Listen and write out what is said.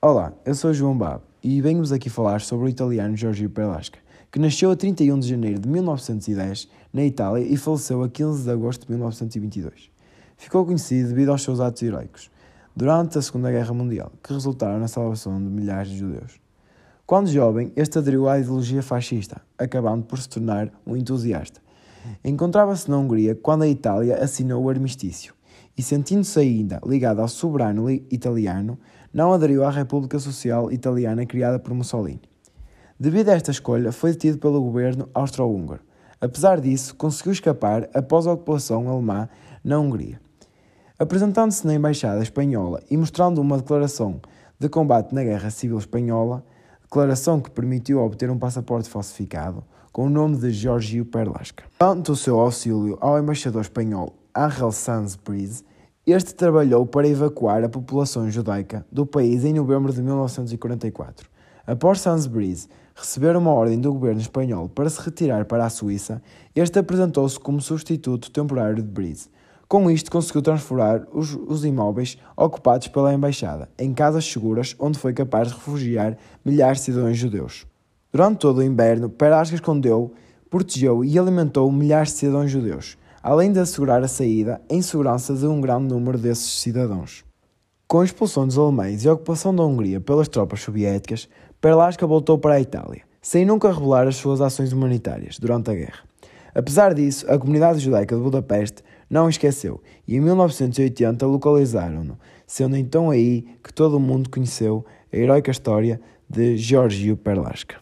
Olá, eu sou João Bab e venho-vos aqui falar sobre o italiano Giorgio Perlasca, que nasceu a 31 de janeiro de 1910 na Itália e faleceu a 15 de agosto de 1922. Ficou conhecido devido aos seus atos heroicos durante a Segunda Guerra Mundial, que resultaram na salvação de milhares de judeus. Quando jovem, este aderiu à ideologia fascista, acabando por se tornar um entusiasta. Encontrava-se na Hungria quando a Itália assinou o armistício e, sentindo-se ainda ligado ao soberano italiano, não aderiu à República Social Italiana criada por Mussolini. Devido a esta escolha, foi detido pelo governo austro-húngaro. Apesar disso, conseguiu escapar após a ocupação alemã na Hungria. Apresentando-se na Embaixada Espanhola e mostrando uma declaração de combate na Guerra Civil Espanhola, declaração que permitiu obter um passaporte falsificado com o nome de Giorgio Perlasca. Tanto o seu auxílio ao embaixador espanhol Angel Sanz Briz, este trabalhou para evacuar a população judaica do país em novembro de 1944. Após Sainsbury's receber uma ordem do governo espanhol para se retirar para a Suíça, este apresentou-se como substituto temporário de Breeze. Com isto, conseguiu transformar os, os, imóveis ocupados pela embaixada em casas seguras onde foi capaz de refugiar milhares de cidadãos judeus. Durante todo o inverno, Perasca escondeu, protegeu e alimentou milhares de cidadãos judeus além de assegurar a saída em segurança de um grande número desses cidadãos. Com a expulsão dos alemães e a ocupação da Hungria pelas tropas soviéticas, Perlasca voltou para a Itália, sem nunca revelar as suas ações humanitárias durante a guerra. Apesar disso, a comunidade judaica de Budapeste não o esqueceu e em 1980 localizaram-no, sendo então aí que todo o mundo conheceu a heroica história de Giorgio Perlasca.